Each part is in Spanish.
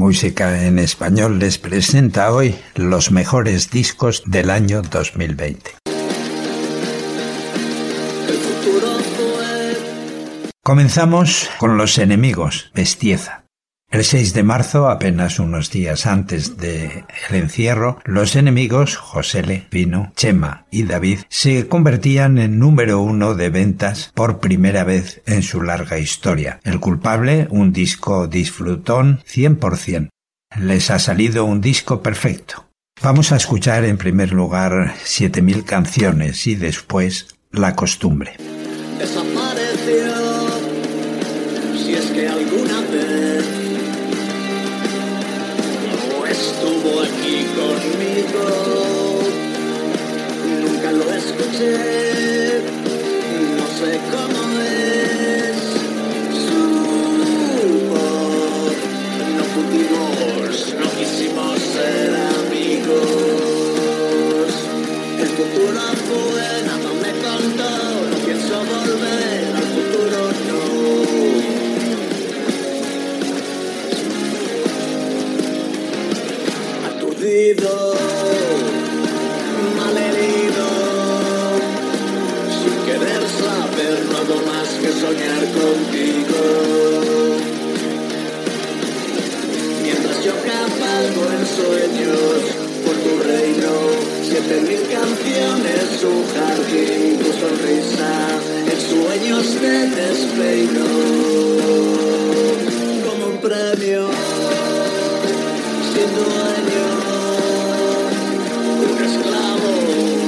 Música en Español les presenta hoy los mejores discos del año 2020. Comenzamos con Los Enemigos, Bestieza. El 6 de marzo, apenas unos días antes del encierro, los enemigos, Josele, Pino, Chema y David, se convertían en número uno de ventas por primera vez en su larga historia. El culpable, un disco disfrutón 100%. Les ha salido un disco perfecto. Vamos a escuchar en primer lugar 7000 canciones y después La costumbre. Aquí conmigo. Nunca lo escuché, no sé cómo Aturdido, malherido, sin querer saber nada más que soñar contigo. Mientras yo cabalgo en sueños por tu reino, siete mil canciones, un jardín, tu sonrisa, en sueños te despeino dueño, un esclavo,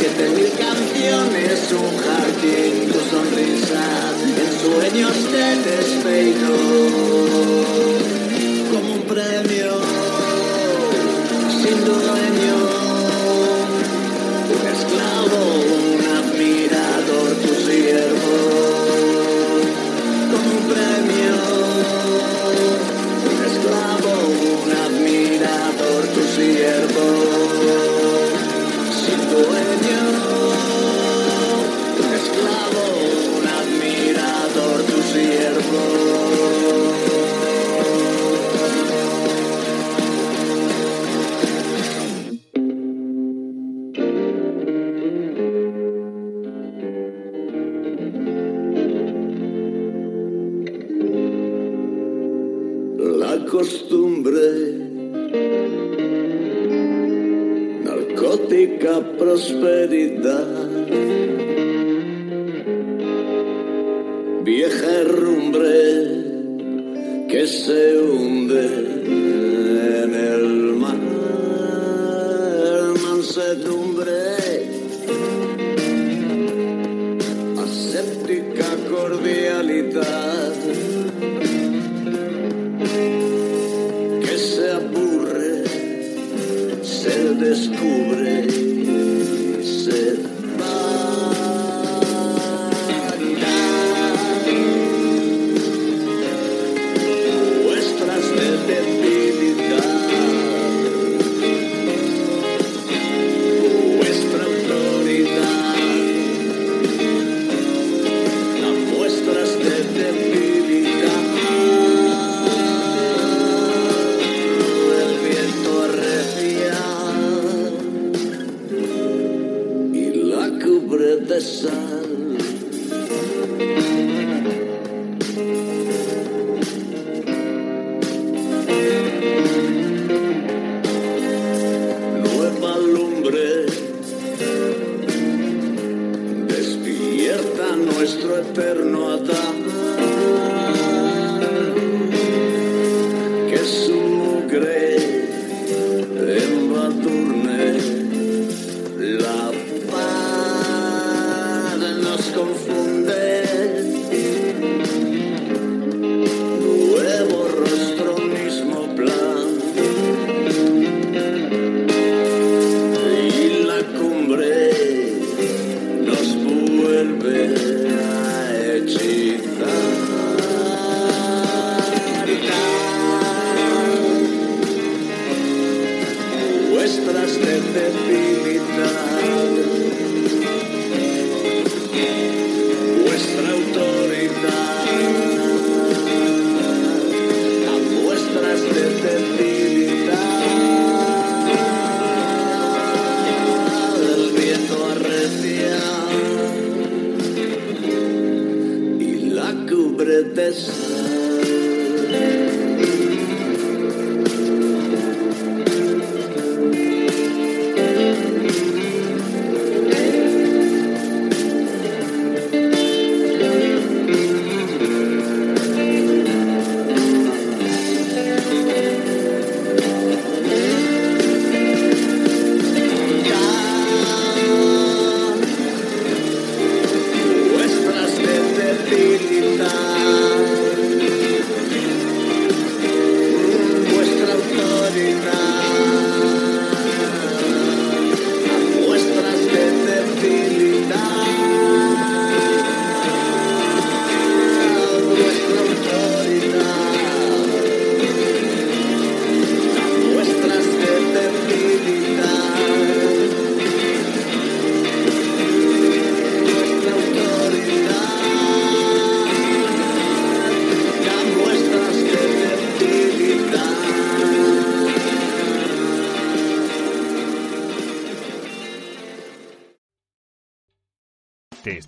siete mil canciones un jardín tu sonrisa en sueños te despeino como un premio sin dueño, un esclavo, costumbre, narcótica prosperidad, vieja herrumbre que se Nueva lumbre despierta nuestro eterno Adán. Paz vuestra autoridad, a vuestras de debilidad, el viento arrecia y la cubre de